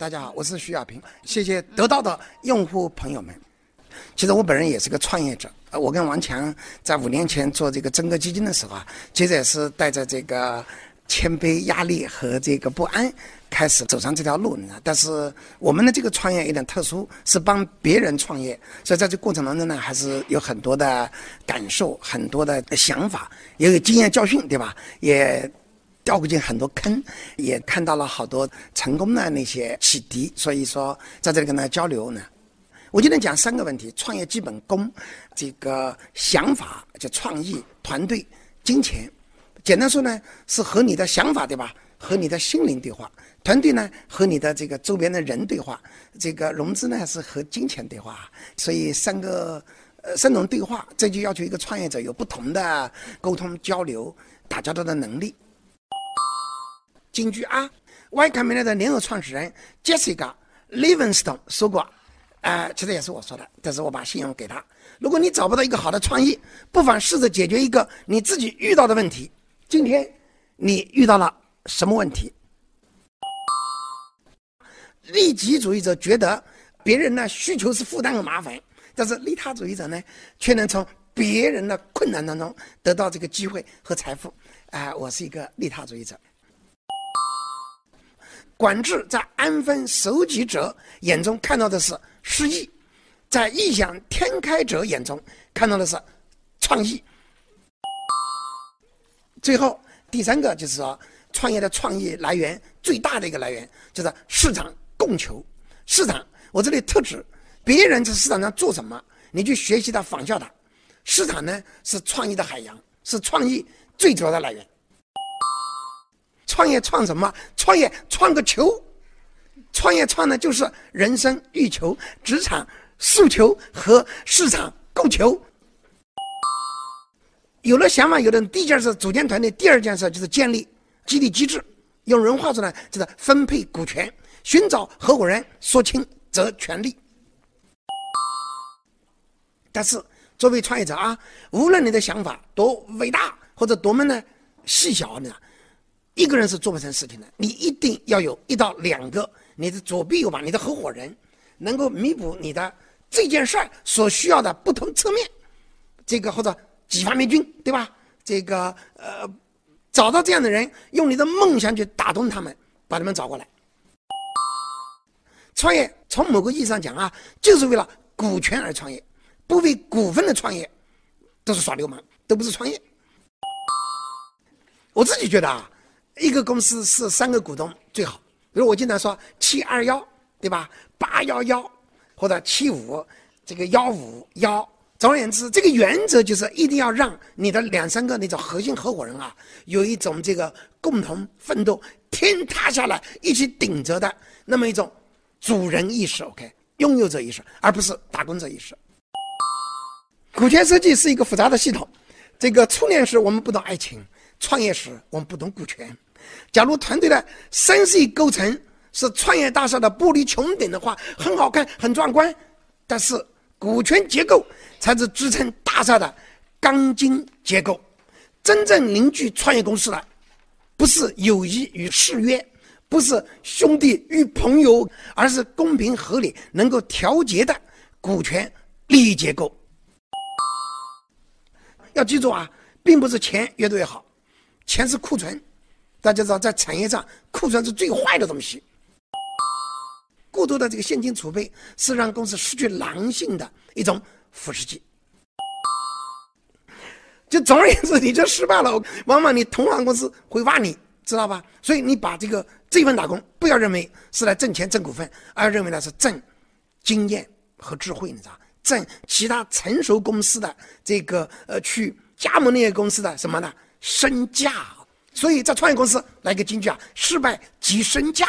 大家好，我是徐亚平，谢谢得到的用户朋友们。其实我本人也是个创业者，呃，我跟王强在五年前做这个真格基金的时候啊，其实也是带着这个谦卑、压力和这个不安开始走上这条路。但是我们的这个创业有点特殊，是帮别人创业，所以在这过程当中呢，还是有很多的感受、很多的想法，也有经验教训，对吧？也。掉过进很多坑，也看到了好多成功的那些启迪，所以说在这里跟大家交流呢。我今天讲三个问题：创业基本功，这个想法就创意、团队、金钱。简单说呢，是和你的想法对吧？和你的心灵对话。团队呢，和你的这个周边的人对话。这个融资呢，是和金钱对话。所以三个呃三种对话，这就要求一个创业者有不同的沟通交流、打交道的能力。金句啊，Y Combinator 的联合创始人 Jessica Livingston 说过，呃，其实也是我说的，但是我把信用给他。如果你找不到一个好的创意，不妨试着解决一个你自己遇到的问题。今天你遇到了什么问题？利己主义者觉得别人的需求是负担和麻烦，但是利他主义者呢，却能从别人的困难当中得到这个机会和财富。啊，我是一个利他主义者。管制在安分守己者眼中看到的是失意，在异想天开者眼中看到的是创意。最后第三个就是说，创业的创意来源最大的一个来源就是市场供求。市场，我这里特指别人在市场上做什么，你去学习它，仿效它。市场呢是创意的海洋，是创意最主要的来源。创业创什么？创业创个球，创业创的就是人生欲求、职场诉求和市场供求。有了想法，有的人第一件事组建团队，第二件事就是建立激励机制。用人话说呢，就是分配股权，寻找合伙人，说清责权利。但是作为创业者啊，无论你的想法多伟大或者多么呢细小呢。一个人是做不成事情的，你一定要有一到两个你的左臂右膀，你的合伙人，能够弥补你的这件事儿所需要的不同侧面，这个或者几方面军，对吧？这个呃，找到这样的人，用你的梦想去打动他们，把他们找过来。创业从某个意义上讲啊，就是为了股权而创业，不为股份的创业，都是耍流氓，都不是创业。我自己觉得啊。一个公司是三个股东最好，比如我经常说七二幺，对吧？八幺幺或者七五，这个幺五幺。总而言之，这个原则就是一定要让你的两三个那种核心合伙人啊，有一种这个共同奋斗、天塌下来一起顶着的那么一种主人意识，OK，拥有者意识，而不是打工者意识。股权设计是一个复杂的系统，这个初恋时我们不懂爱情，创业时我们不懂股权。假如团队的三 C 构成是创业大厦的玻璃穹顶的话，很好看，很壮观。但是股权结构才是支撑大厦的钢筋结构。真正凝聚创业公司的，不是友谊与誓约，不是兄弟与朋友，而是公平合理、能够调节的股权利益结构。要记住啊，并不是钱越多越好，钱是库存。大家知道，在产业上，库存是最坏的东西。过多的这个现金储备是让公司失去狼性的一种腐蚀剂。就总而言之，你就失败了，往往你同行公司会挖你，知道吧？所以你把这个这份打工，不要认为是来挣钱挣股份，而认为呢是挣经验和智慧，你知道挣其他成熟公司的这个呃去加盟那些公司的什么呢？身价。所以在创业公司来个金句啊，失败即身价。